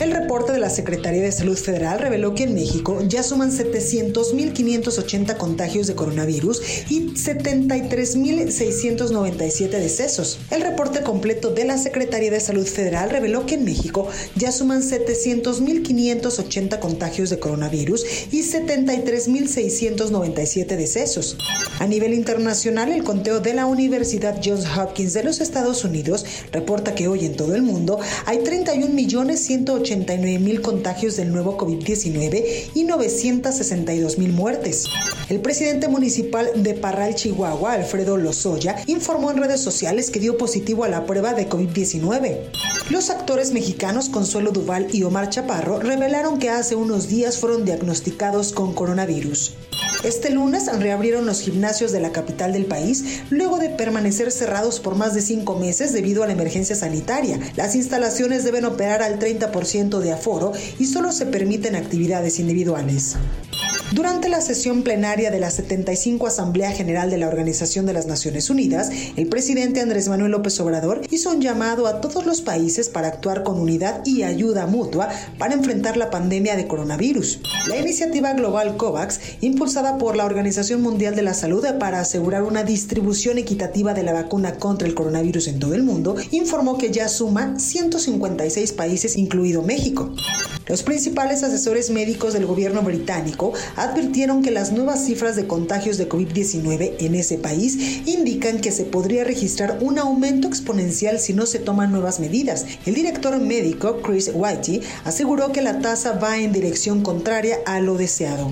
El reporte de la Secretaría de Salud Federal reveló que en México ya suman 700.580 contagios de coronavirus y 73.697 decesos. El reporte completo de la Secretaría de Salud Federal reveló que en México ya suman 700.580 contagios de coronavirus y 73.697 decesos. A nivel internacional, el conteo de la Universidad Johns Hopkins de los Estados Unidos reporta que hoy en todo el mundo hay 31.180.000 189.000 contagios del nuevo COVID-19 y 962.000 muertes. El presidente municipal de Parral, Chihuahua, Alfredo Lozoya, informó en redes sociales que dio positivo a la prueba de COVID-19. Los actores mexicanos Consuelo Duval y Omar Chaparro revelaron que hace unos días fueron diagnosticados con coronavirus. Este lunes reabrieron los gimnasios de la capital del país luego de permanecer cerrados por más de cinco meses debido a la emergencia sanitaria. Las instalaciones deben operar al 30% de aforo y solo se permiten actividades individuales. Durante la sesión plenaria de la 75 Asamblea General de la Organización de las Naciones Unidas, el presidente Andrés Manuel López Obrador hizo un llamado a todos los países para actuar con unidad y ayuda mutua para enfrentar la pandemia de coronavirus. La iniciativa global COVAX, impulsada por la Organización Mundial de la Salud para asegurar una distribución equitativa de la vacuna contra el coronavirus en todo el mundo, informó que ya suma 156 países, incluido México. Los principales asesores médicos del gobierno británico advirtieron que las nuevas cifras de contagios de COVID-19 en ese país indican que se podría registrar un aumento exponencial si no se toman nuevas medidas. El director médico Chris Whitey aseguró que la tasa va en dirección contraria a lo deseado.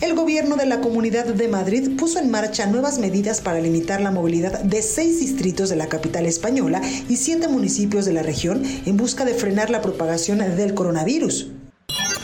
El gobierno de la Comunidad de Madrid puso en marcha nuevas medidas para limitar la movilidad de seis distritos de la capital española y siete municipios de la región en busca de frenar la propagación del coronavirus.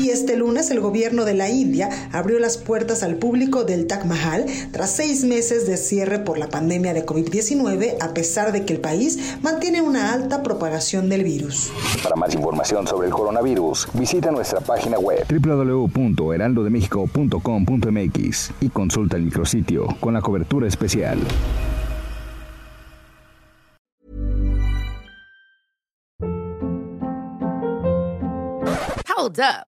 Y este lunes el gobierno de la India abrió las puertas al público del Taj Mahal tras seis meses de cierre por la pandemia de COVID-19, a pesar de que el país mantiene una alta propagación del virus. Para más información sobre el coronavirus, visita nuestra página web www.heraldodemexico.com.mx y consulta el micrositio con la cobertura especial. Hold up.